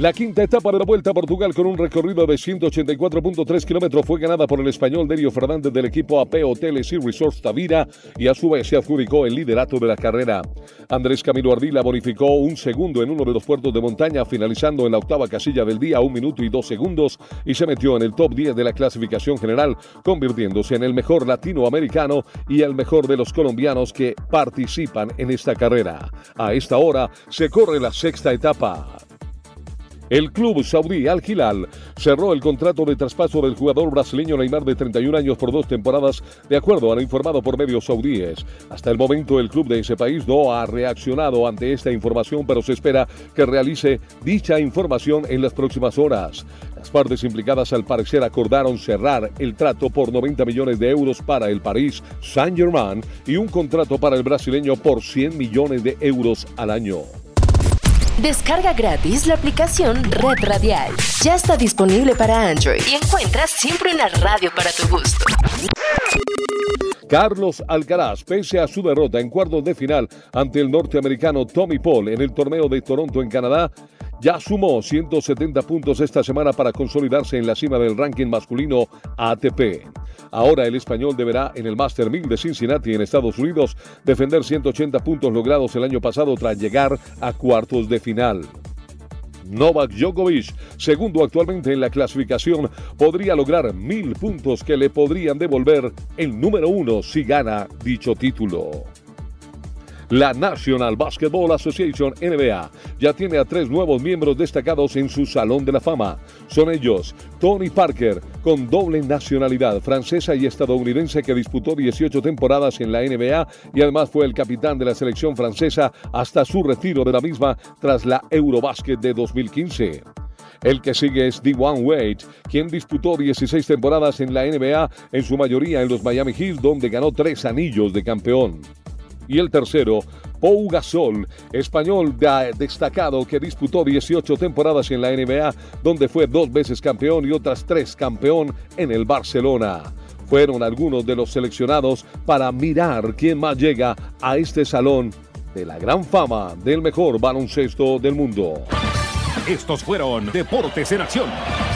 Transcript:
La quinta etapa de la Vuelta a Portugal con un recorrido de 184.3 kilómetros fue ganada por el español Derio Fernández del equipo AP Hoteles y Resorts Tavira y a su vez se adjudicó el liderato de la carrera. Andrés Camilo Ardila bonificó un segundo en uno de los puertos de montaña finalizando en la octava casilla del día un minuto y dos segundos y se metió en el top 10 de la clasificación general convirtiéndose en el mejor latinoamericano y el mejor de los colombianos que participan en esta carrera. A esta hora se corre la sexta etapa. El club saudí Al Hilal cerró el contrato de traspaso del jugador brasileño Neymar de 31 años por dos temporadas, de acuerdo a lo informado por medios saudíes. Hasta el momento el club de ese país no ha reaccionado ante esta información, pero se espera que realice dicha información en las próximas horas. Las partes implicadas al parecer acordaron cerrar el trato por 90 millones de euros para el París Saint-Germain y un contrato para el brasileño por 100 millones de euros al año. Descarga gratis la aplicación Red Radial. Ya está disponible para Android y encuentras siempre una radio para tu gusto. Carlos Alcaraz, pese a su derrota en cuartos de final ante el norteamericano Tommy Paul en el torneo de Toronto en Canadá, ya sumó 170 puntos esta semana para consolidarse en la cima del ranking masculino ATP. Ahora el español deberá en el Master 1000 de Cincinnati en Estados Unidos defender 180 puntos logrados el año pasado tras llegar a cuartos de final. Novak Djokovic, segundo actualmente en la clasificación, podría lograr mil puntos que le podrían devolver el número uno si gana dicho título. La National Basketball Association NBA ya tiene a tres nuevos miembros destacados en su Salón de la Fama. Son ellos Tony Parker, con doble nacionalidad francesa y estadounidense que disputó 18 temporadas en la NBA y además fue el capitán de la selección francesa hasta su retiro de la misma tras la Eurobasket de 2015. El que sigue es D1 Wade, quien disputó 16 temporadas en la NBA, en su mayoría en los Miami Heat, donde ganó tres anillos de campeón y el tercero, Pau Gasol, español destacado que disputó 18 temporadas en la NBA, donde fue dos veces campeón y otras tres campeón en el Barcelona. Fueron algunos de los seleccionados para mirar quién más llega a este salón de la gran fama del mejor baloncesto del mundo. Estos fueron Deportes en Acción.